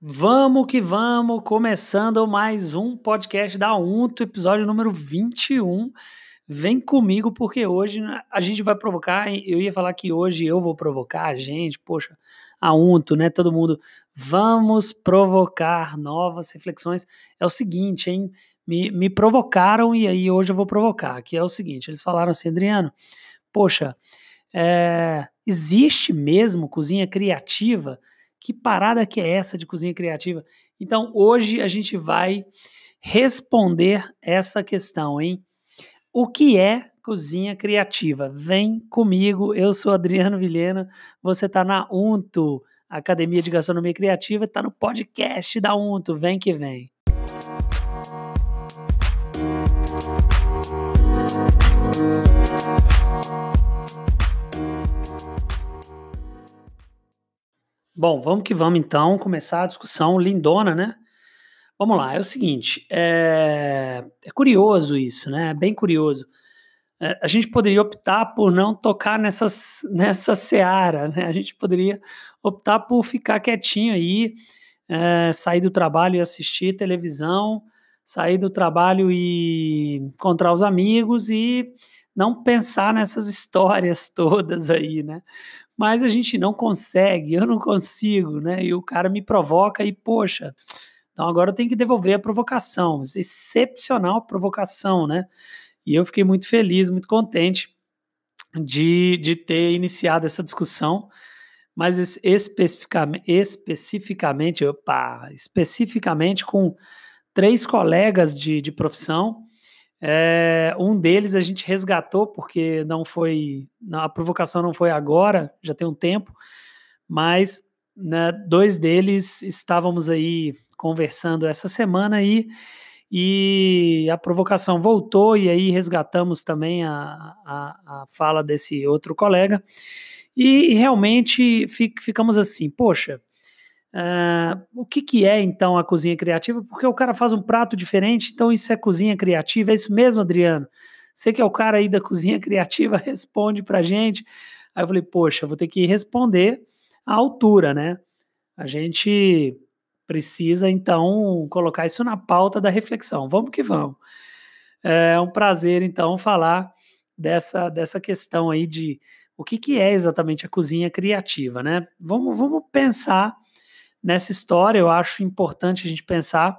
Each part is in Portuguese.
Vamos que vamos, começando mais um podcast da UNTO, episódio número 21. Vem comigo porque hoje a gente vai provocar, eu ia falar que hoje eu vou provocar a gente, poxa, a UNTO, né, todo mundo, vamos provocar novas reflexões. É o seguinte, hein, me, me provocaram e aí hoje eu vou provocar, que é o seguinte, eles falaram assim, Adriano, poxa, é, existe mesmo cozinha criativa? Que parada que é essa de cozinha criativa? Então, hoje a gente vai responder essa questão, hein? O que é cozinha criativa? Vem comigo, eu sou Adriano Vilhena, você está na UNTO, Academia de Gastronomia Criativa, está no podcast da UNTO, vem que vem. Bom, vamos que vamos então começar a discussão lindona, né? Vamos lá, é o seguinte, é, é curioso isso, né? É bem curioso. É, a gente poderia optar por não tocar nessas, nessa seara, né? A gente poderia optar por ficar quietinho aí, é, sair do trabalho e assistir televisão, sair do trabalho e encontrar os amigos e não pensar nessas histórias todas aí, né? Mas a gente não consegue, eu não consigo, né? E o cara me provoca e, poxa, então agora eu tenho que devolver a provocação, excepcional provocação, né? E eu fiquei muito feliz, muito contente de, de ter iniciado essa discussão, mas especificamente, especificamente, opa, especificamente com três colegas de, de profissão é, um deles a gente resgatou porque não foi, a provocação não foi agora, já tem um tempo, mas né, dois deles estávamos aí conversando essa semana aí e a provocação voltou e aí resgatamos também a, a, a fala desse outro colega e realmente ficamos assim, poxa, Uh, o que, que é então a cozinha criativa? Porque o cara faz um prato diferente, então isso é cozinha criativa. É isso mesmo, Adriano? Você que é o cara aí da cozinha criativa, responde pra gente. Aí eu falei, poxa, vou ter que responder à altura, né? A gente precisa então colocar isso na pauta da reflexão. Vamos que vamos. É um prazer então falar dessa, dessa questão aí de o que, que é exatamente a cozinha criativa, né? Vamos, vamos pensar nessa história, eu acho importante a gente pensar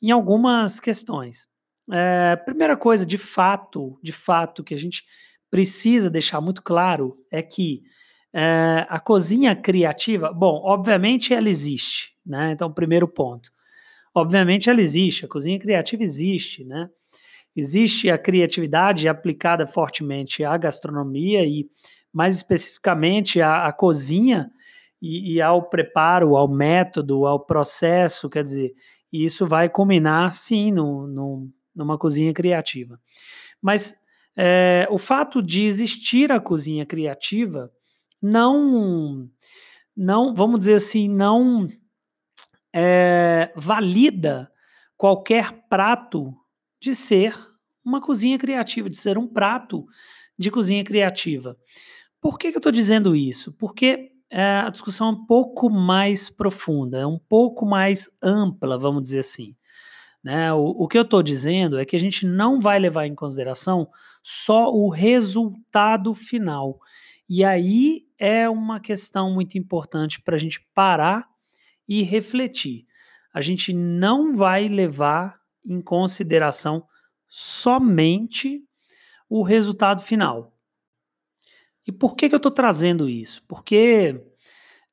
em algumas questões. É, primeira coisa, de fato, de fato, que a gente precisa deixar muito claro é que é, a cozinha criativa, bom, obviamente ela existe, né? Então, primeiro ponto. Obviamente ela existe, a cozinha criativa existe, né? Existe a criatividade aplicada fortemente à gastronomia e, mais especificamente, à, à cozinha e, e, ao preparo, ao método, ao processo, quer dizer, isso vai culminar sim no, no, numa cozinha criativa. Mas é, o fato de existir a cozinha criativa não, não vamos dizer assim, não é, valida qualquer prato de ser uma cozinha criativa, de ser um prato de cozinha criativa. Por que, que eu estou dizendo isso? Porque é, a discussão é um pouco mais profunda, é um pouco mais ampla, vamos dizer assim. Né? O, o que eu estou dizendo é que a gente não vai levar em consideração só o resultado final. E aí é uma questão muito importante para a gente parar e refletir. A gente não vai levar em consideração somente o resultado final. E por que, que eu estou trazendo isso? Porque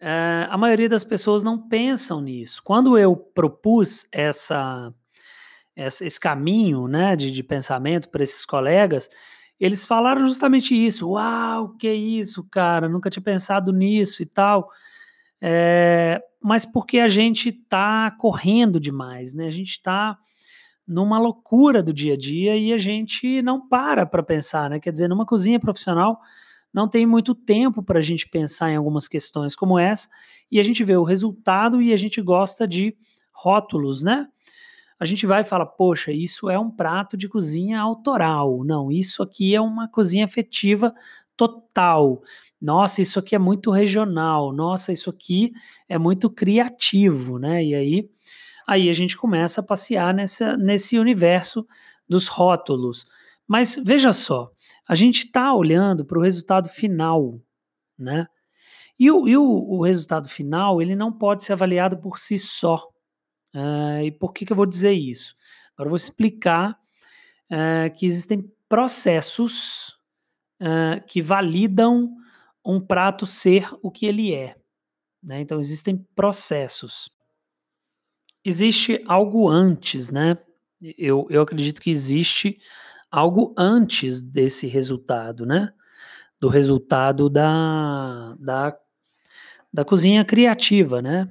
uh, a maioria das pessoas não pensam nisso. Quando eu propus essa, essa esse caminho né, de, de pensamento para esses colegas, eles falaram justamente isso. Uau, que isso, cara, nunca tinha pensado nisso e tal. É, mas porque a gente está correndo demais, né? A gente está numa loucura do dia a dia e a gente não para para pensar, né? Quer dizer, numa cozinha profissional não tem muito tempo para a gente pensar em algumas questões como essa, e a gente vê o resultado e a gente gosta de rótulos, né? A gente vai e fala, poxa, isso é um prato de cozinha autoral. Não, isso aqui é uma cozinha afetiva total. Nossa, isso aqui é muito regional. Nossa, isso aqui é muito criativo, né? E aí, aí a gente começa a passear nessa, nesse universo dos rótulos. Mas veja só, a gente está olhando para o resultado final, né? E, o, e o, o, resultado final ele não pode ser avaliado por si só. Uh, e por que, que eu vou dizer isso? Agora eu vou explicar uh, que existem processos uh, que validam um prato ser o que ele é. Né? Então existem processos. Existe algo antes, né? Eu, eu acredito que existe algo antes desse resultado, né? Do resultado da, da, da cozinha criativa, né?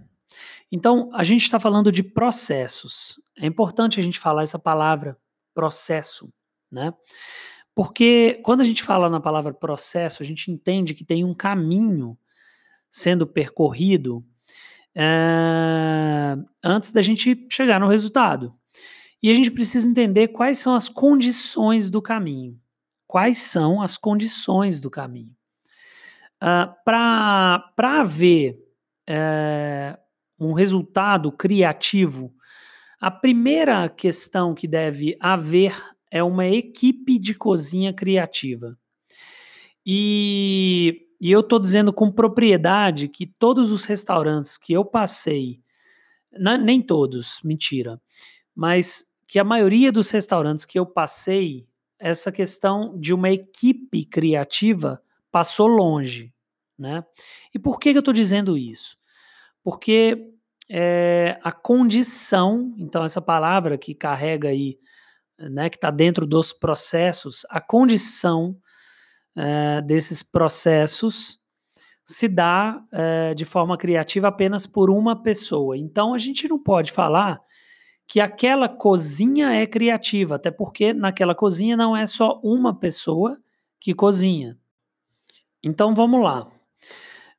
Então, a gente está falando de processos. É importante a gente falar essa palavra, processo, né? Porque quando a gente fala na palavra processo, a gente entende que tem um caminho sendo percorrido é, antes da gente chegar no resultado. E a gente precisa entender quais são as condições do caminho. Quais são as condições do caminho? Uh, Para haver é, um resultado criativo, a primeira questão que deve haver é uma equipe de cozinha criativa. E, e eu estou dizendo com propriedade que todos os restaurantes que eu passei, nem todos, mentira, mas que a maioria dos restaurantes que eu passei, essa questão de uma equipe criativa passou longe, né? E por que, que eu estou dizendo isso? Porque é, a condição, então essa palavra que carrega aí, né, que está dentro dos processos, a condição é, desses processos se dá é, de forma criativa apenas por uma pessoa. Então a gente não pode falar que aquela cozinha é criativa, até porque naquela cozinha não é só uma pessoa que cozinha. Então vamos lá.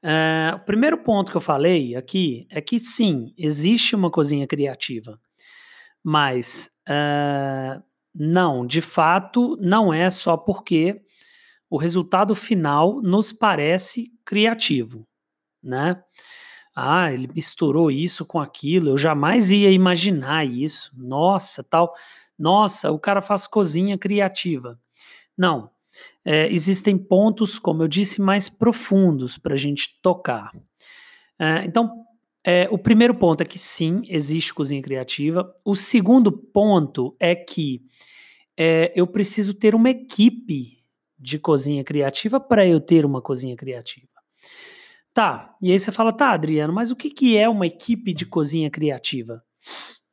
É, o primeiro ponto que eu falei aqui é que sim, existe uma cozinha criativa, mas é, não, de fato, não é só porque o resultado final nos parece criativo, né? Ah, ele misturou isso com aquilo, eu jamais ia imaginar isso. Nossa, tal. Nossa, o cara faz cozinha criativa. Não. É, existem pontos, como eu disse, mais profundos para a gente tocar. É, então, é, o primeiro ponto é que sim, existe cozinha criativa. O segundo ponto é que é, eu preciso ter uma equipe de cozinha criativa para eu ter uma cozinha criativa. Tá, e aí você fala, tá, Adriano, mas o que, que é uma equipe de cozinha criativa?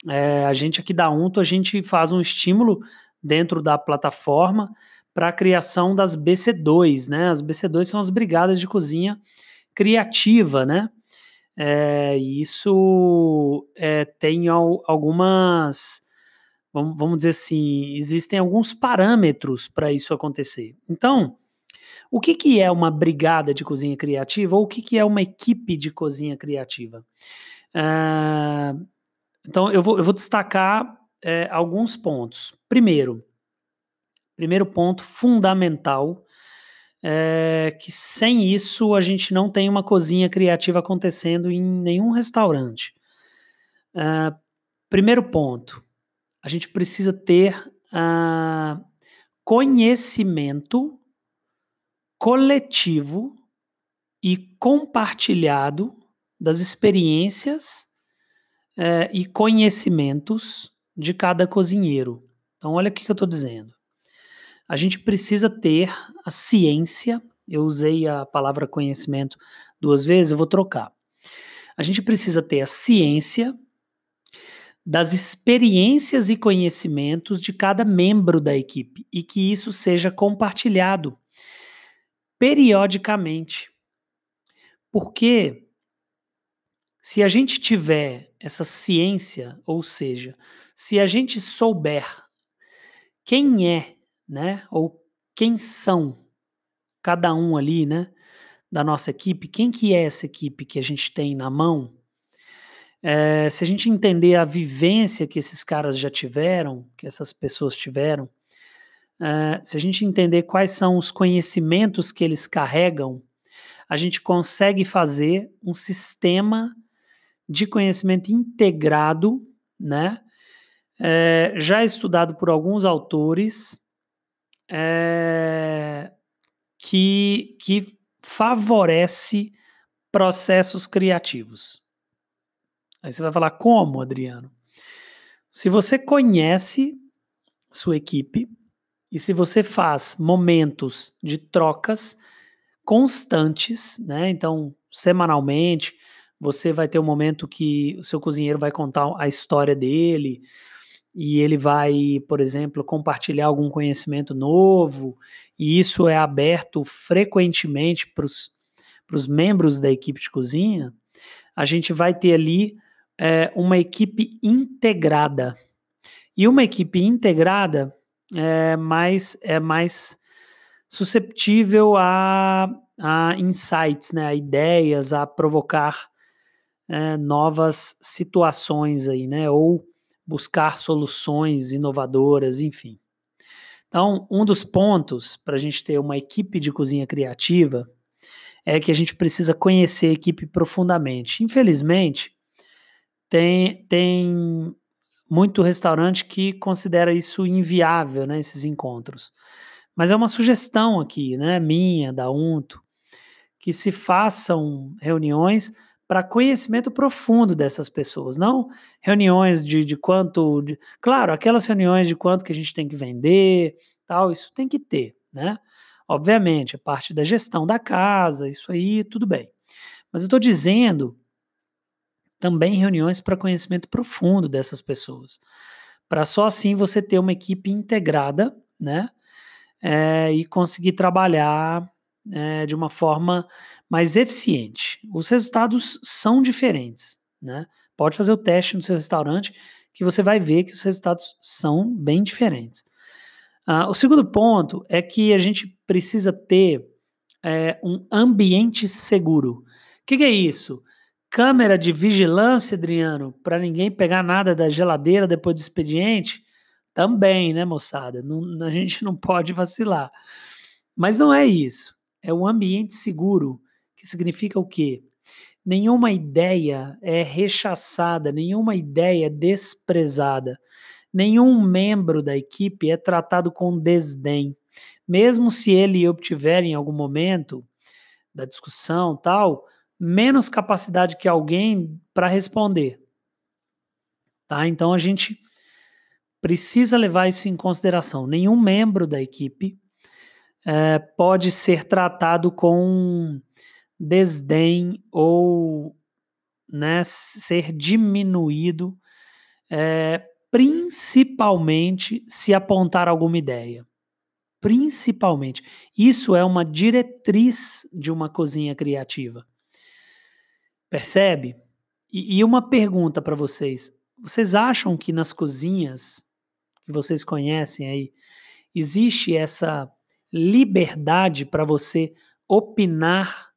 É, a gente aqui da Unto, a gente faz um estímulo dentro da plataforma para a criação das BC2, né? As BC2 são as brigadas de cozinha criativa, né? É, isso é, tem al, algumas, vamos, vamos dizer assim, existem alguns parâmetros para isso acontecer. Então, o que, que é uma brigada de cozinha criativa ou o que, que é uma equipe de cozinha criativa? Uh, então, eu vou, eu vou destacar é, alguns pontos. Primeiro, primeiro ponto fundamental é que sem isso a gente não tem uma cozinha criativa acontecendo em nenhum restaurante. Uh, primeiro ponto, a gente precisa ter uh, conhecimento coletivo e compartilhado das experiências é, e conhecimentos de cada cozinheiro. Então, olha o que eu estou dizendo. A gente precisa ter a ciência, eu usei a palavra conhecimento duas vezes, eu vou trocar. A gente precisa ter a ciência das experiências e conhecimentos de cada membro da equipe e que isso seja compartilhado periodicamente. Porque se a gente tiver essa ciência, ou seja, se a gente souber quem é, né, ou quem são cada um ali, né, da nossa equipe, quem que é essa equipe que a gente tem na mão, é, se a gente entender a vivência que esses caras já tiveram, que essas pessoas tiveram, Uh, se a gente entender quais são os conhecimentos que eles carregam, a gente consegue fazer um sistema de conhecimento integrado, né? É, já estudado por alguns autores, é, que, que favorece processos criativos. Aí você vai falar, como, Adriano? Se você conhece sua equipe e se você faz momentos de trocas constantes, né? Então, semanalmente, você vai ter um momento que o seu cozinheiro vai contar a história dele e ele vai, por exemplo, compartilhar algum conhecimento novo, e isso é aberto frequentemente para os membros da equipe de cozinha, a gente vai ter ali é, uma equipe integrada. E uma equipe integrada é mais, é mais susceptível a, a insights, né, a ideias, a provocar é, novas situações aí, né, ou buscar soluções inovadoras, enfim. Então, um dos pontos para a gente ter uma equipe de cozinha criativa é que a gente precisa conhecer a equipe profundamente. Infelizmente, tem, tem muito restaurante que considera isso inviável, né, esses encontros. Mas é uma sugestão aqui, né, minha, da UNTO, que se façam reuniões para conhecimento profundo dessas pessoas, não reuniões de, de quanto, de, claro, aquelas reuniões de quanto que a gente tem que vender, tal, isso tem que ter, né? Obviamente, é parte da gestão da casa, isso aí, tudo bem. Mas eu estou dizendo também reuniões para conhecimento profundo dessas pessoas, para só assim você ter uma equipe integrada, né? É, e conseguir trabalhar é, de uma forma mais eficiente. Os resultados são diferentes, né? Pode fazer o teste no seu restaurante que você vai ver que os resultados são bem diferentes. Uh, o segundo ponto é que a gente precisa ter é, um ambiente seguro. O que, que é isso? Câmera de vigilância, Adriano, para ninguém pegar nada da geladeira depois do expediente? Também, né, moçada? Não, a gente não pode vacilar. Mas não é isso. É um ambiente seguro que significa o quê? Nenhuma ideia é rechaçada, nenhuma ideia é desprezada, nenhum membro da equipe é tratado com desdém. Mesmo se ele obtiver em algum momento da discussão tal, menos capacidade que alguém para responder. Tá? Então a gente precisa levar isso em consideração. Nenhum membro da equipe é, pode ser tratado com desdém ou né, ser diminuído, é, principalmente se apontar alguma ideia. Principalmente. Isso é uma diretriz de uma cozinha criativa. Percebe? E, e uma pergunta para vocês: vocês acham que nas cozinhas que vocês conhecem aí existe essa liberdade para você opinar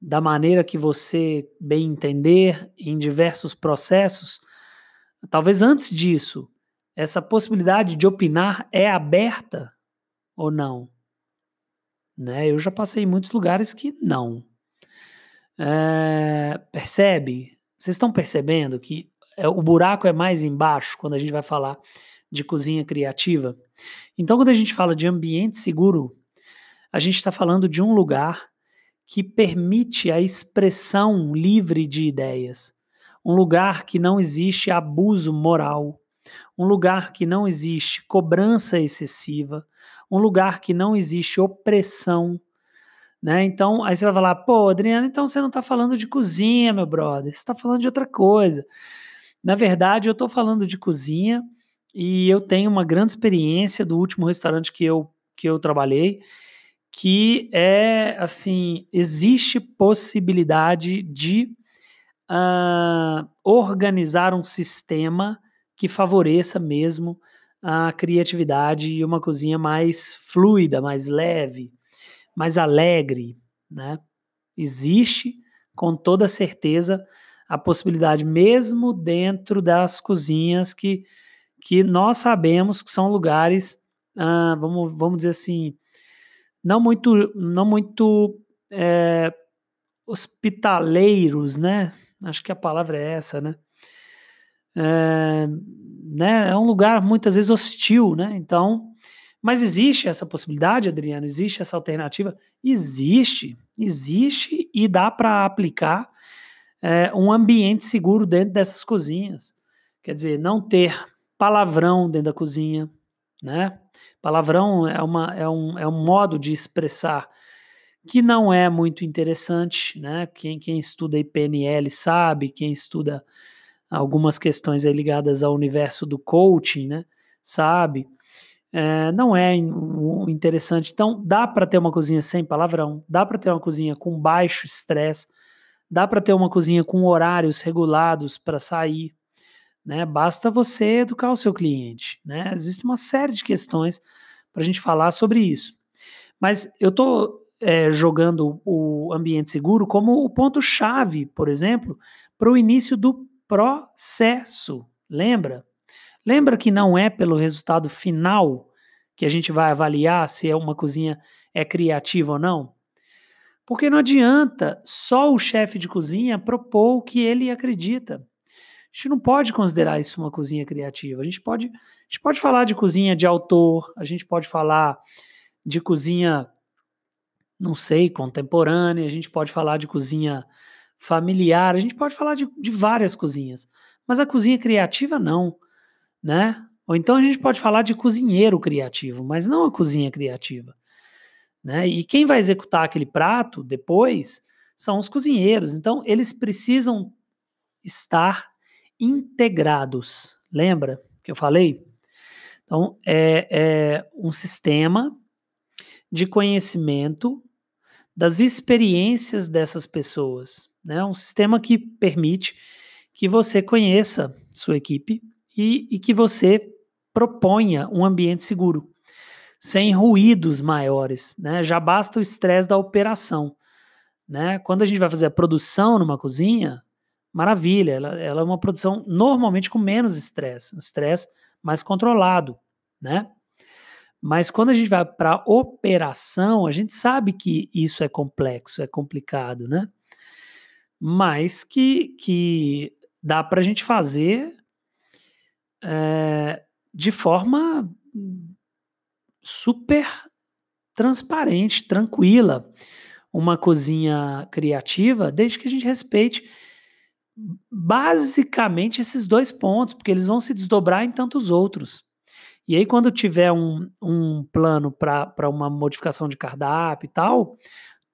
da maneira que você bem entender em diversos processos. Talvez antes disso, essa possibilidade de opinar é aberta ou não? Né? Eu já passei em muitos lugares que não. É, percebe? Vocês estão percebendo que é, o buraco é mais embaixo quando a gente vai falar de cozinha criativa? Então, quando a gente fala de ambiente seguro, a gente está falando de um lugar que permite a expressão livre de ideias, um lugar que não existe abuso moral, um lugar que não existe cobrança excessiva, um lugar que não existe opressão. Né? Então, aí você vai falar, pô, Adriano, então você não está falando de cozinha, meu brother, você está falando de outra coisa. Na verdade, eu estou falando de cozinha e eu tenho uma grande experiência do último restaurante que eu, que eu trabalhei que é assim: existe possibilidade de uh, organizar um sistema que favoreça mesmo a criatividade e uma cozinha mais fluida, mais leve, mais alegre, né? Existe com toda certeza a possibilidade, mesmo dentro das cozinhas que, que nós sabemos que são lugares, uh, vamos, vamos dizer assim, não muito, não muito é, hospitaleiros, né? Acho que a palavra é essa, né? É, né? é um lugar muitas vezes hostil, né? Então, mas existe essa possibilidade, Adriano? Existe essa alternativa? Existe, existe e dá para aplicar é, um ambiente seguro dentro dessas cozinhas. Quer dizer, não ter palavrão dentro da cozinha, né? Palavrão é, uma, é, um, é um modo de expressar que não é muito interessante, né? Quem, quem estuda PNL sabe, quem estuda algumas questões ligadas ao universo do coaching, né? Sabe? É, não é interessante. Então, dá para ter uma cozinha sem palavrão, dá para ter uma cozinha com baixo estresse, dá para ter uma cozinha com horários regulados para sair, né? Basta você educar o seu cliente, né? Existe uma série de questões para a gente falar sobre isso. Mas eu estou é, jogando o ambiente seguro como o ponto-chave, por exemplo, para o início do processo. Lembra? Lembra que não é pelo resultado final que a gente vai avaliar se é uma cozinha é criativa ou não? Porque não adianta só o chefe de cozinha propor o que ele acredita. A gente não pode considerar isso uma cozinha criativa. A gente pode, a gente pode falar de cozinha de autor, a gente pode falar de cozinha não sei, contemporânea, a gente pode falar de cozinha familiar, a gente pode falar de, de várias cozinhas, mas a cozinha criativa não, né? Ou então a gente pode falar de cozinheiro criativo, mas não a cozinha criativa. Né? E quem vai executar aquele prato depois são os cozinheiros. Então, eles precisam estar integrados. Lembra que eu falei? Então, é, é um sistema de conhecimento das experiências dessas pessoas. Né? Um sistema que permite que você conheça sua equipe e, e que você proponha um ambiente seguro, sem ruídos maiores. Né? Já basta o estresse da operação. Né? Quando a gente vai fazer a produção numa cozinha, maravilha, ela, ela é uma produção normalmente com menos estresse, um estresse mais controlado, né? Mas quando a gente vai para operação, a gente sabe que isso é complexo, é complicado, né? Mas que, que dá para a gente fazer é, de forma super transparente, tranquila, uma cozinha criativa, desde que a gente respeite basicamente esses dois pontos, porque eles vão se desdobrar em tantos outros. E aí, quando tiver um, um plano para uma modificação de cardápio e tal,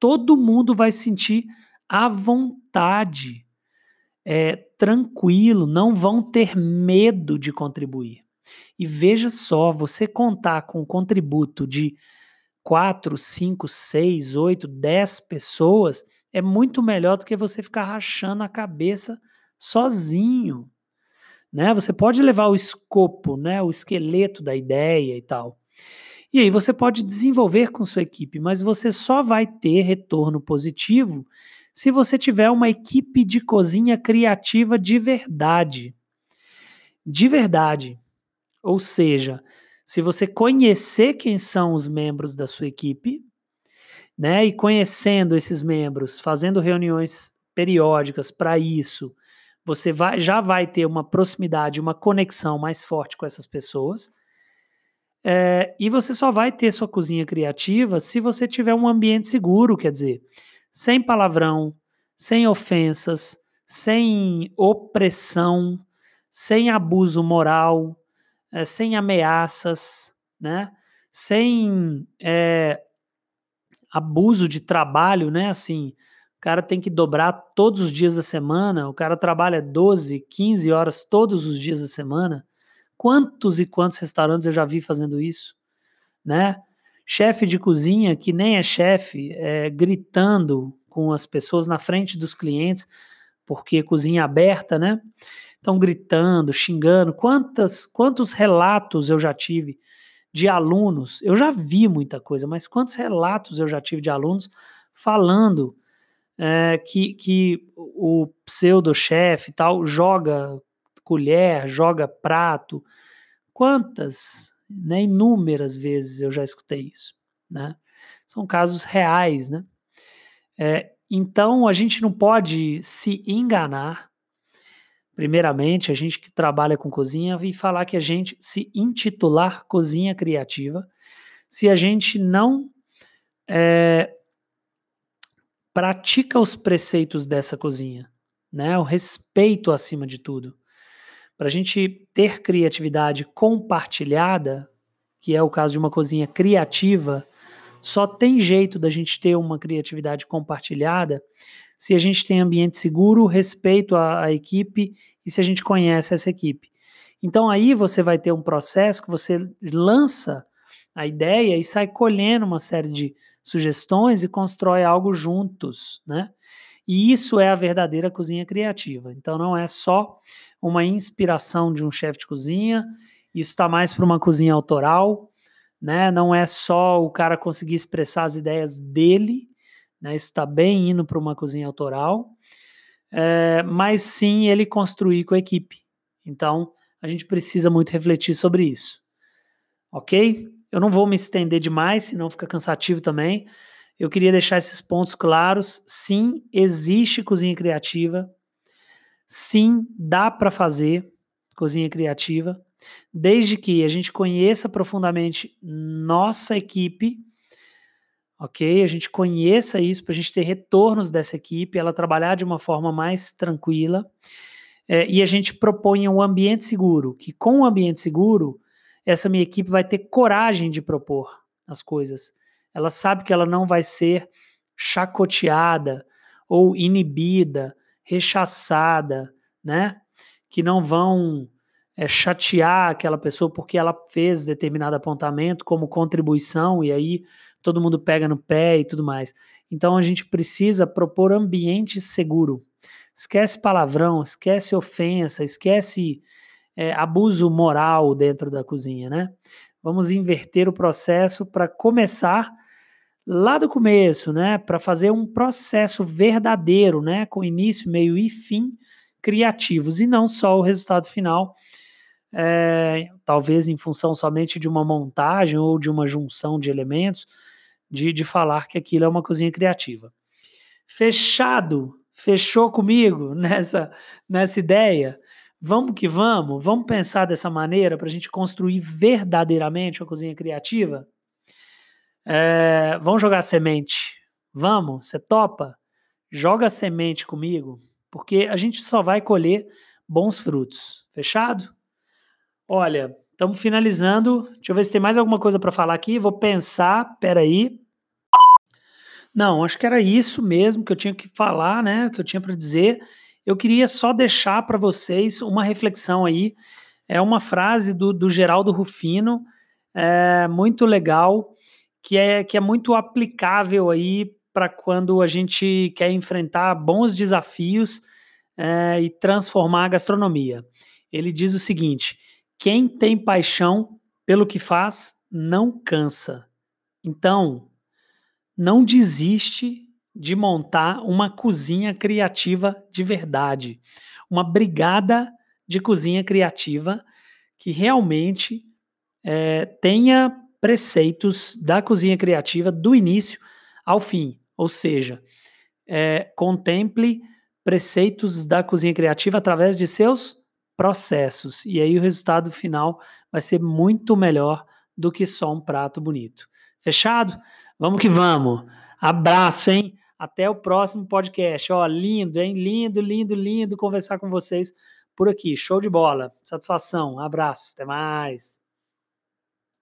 todo mundo vai sentir à vontade, é, tranquilo, não vão ter medo de contribuir. E veja só, você contar com um contributo de 4, 5, 6, 8, 10 pessoas é muito melhor do que você ficar rachando a cabeça sozinho né? Você pode levar o escopo, né, o esqueleto da ideia e tal. E aí você pode desenvolver com sua equipe, mas você só vai ter retorno positivo se você tiver uma equipe de cozinha criativa de verdade. De verdade. Ou seja, se você conhecer quem são os membros da sua equipe, né, e conhecendo esses membros, fazendo reuniões periódicas para isso, você vai, já vai ter uma proximidade, uma conexão mais forte com essas pessoas. É, e você só vai ter sua cozinha criativa se você tiver um ambiente seguro, quer dizer, sem palavrão, sem ofensas, sem opressão, sem abuso moral, é, sem ameaças, né? sem é, abuso de trabalho, né? Assim, cara tem que dobrar todos os dias da semana, o cara trabalha 12, 15 horas todos os dias da semana. Quantos e quantos restaurantes eu já vi fazendo isso, né? Chefe de cozinha que nem é chefe, é, gritando com as pessoas na frente dos clientes, porque cozinha aberta, né? Estão gritando, xingando. Quantas, quantos relatos eu já tive de alunos? Eu já vi muita coisa, mas quantos relatos eu já tive de alunos falando é, que, que o pseudo-chefe tal joga colher, joga prato. Quantas, né, inúmeras vezes eu já escutei isso, né? São casos reais, né? É, então a gente não pode se enganar. Primeiramente, a gente que trabalha com cozinha e falar que a gente se intitular cozinha criativa, se a gente não é, pratica os preceitos dessa cozinha, né? O respeito acima de tudo. Para a gente ter criatividade compartilhada, que é o caso de uma cozinha criativa, só tem jeito da gente ter uma criatividade compartilhada se a gente tem ambiente seguro, respeito à, à equipe e se a gente conhece essa equipe. Então aí você vai ter um processo que você lança a ideia e sai colhendo uma série de sugestões e constrói algo juntos, né? E isso é a verdadeira cozinha criativa. Então não é só uma inspiração de um chefe de cozinha, isso está mais para uma cozinha autoral, né? Não é só o cara conseguir expressar as ideias dele, né? Isso está bem indo para uma cozinha autoral, é, mas sim ele construir com a equipe. Então a gente precisa muito refletir sobre isso, ok? Eu não vou me estender demais, senão fica cansativo também. Eu queria deixar esses pontos claros. Sim, existe cozinha criativa. Sim, dá para fazer cozinha criativa, desde que a gente conheça profundamente nossa equipe, ok? A gente conheça isso para a gente ter retornos dessa equipe, ela trabalhar de uma forma mais tranquila. É, e a gente proponha um ambiente seguro, que com o ambiente seguro essa minha equipe vai ter coragem de propor as coisas. Ela sabe que ela não vai ser chacoteada ou inibida, rechaçada, né? Que não vão é, chatear aquela pessoa porque ela fez determinado apontamento como contribuição e aí todo mundo pega no pé e tudo mais. Então a gente precisa propor ambiente seguro. Esquece palavrão, esquece ofensa, esquece é, abuso moral dentro da cozinha, né? Vamos inverter o processo para começar lá do começo, né? Para fazer um processo verdadeiro, né? Com início, meio e fim criativos e não só o resultado final, é, talvez em função somente de uma montagem ou de uma junção de elementos, de, de falar que aquilo é uma cozinha criativa. Fechado, fechou comigo nessa, nessa ideia? Vamos que vamos? Vamos pensar dessa maneira para a gente construir verdadeiramente uma cozinha criativa? É, vamos jogar semente? Vamos? Você topa? Joga semente comigo, porque a gente só vai colher bons frutos. Fechado? Olha, estamos finalizando. Deixa eu ver se tem mais alguma coisa para falar aqui. Vou pensar. Peraí. Não, acho que era isso mesmo que eu tinha que falar, né? Que eu tinha para dizer eu queria só deixar para vocês uma reflexão aí. É uma frase do, do Geraldo Rufino, é, muito legal, que é, que é muito aplicável aí para quando a gente quer enfrentar bons desafios é, e transformar a gastronomia. Ele diz o seguinte: quem tem paixão pelo que faz não cansa. Então, não desiste de montar uma cozinha criativa de verdade, uma brigada de cozinha criativa que realmente é, tenha preceitos da cozinha criativa do início ao fim, ou seja, é, contemple preceitos da cozinha criativa através de seus processos. E aí o resultado final vai ser muito melhor do que só um prato bonito. Fechado? Vamos que vamos. Abraço, hein? Até o próximo podcast. Ó, lindo, hein? Lindo, lindo, lindo conversar com vocês por aqui. Show de bola. Satisfação. abraço. Até mais.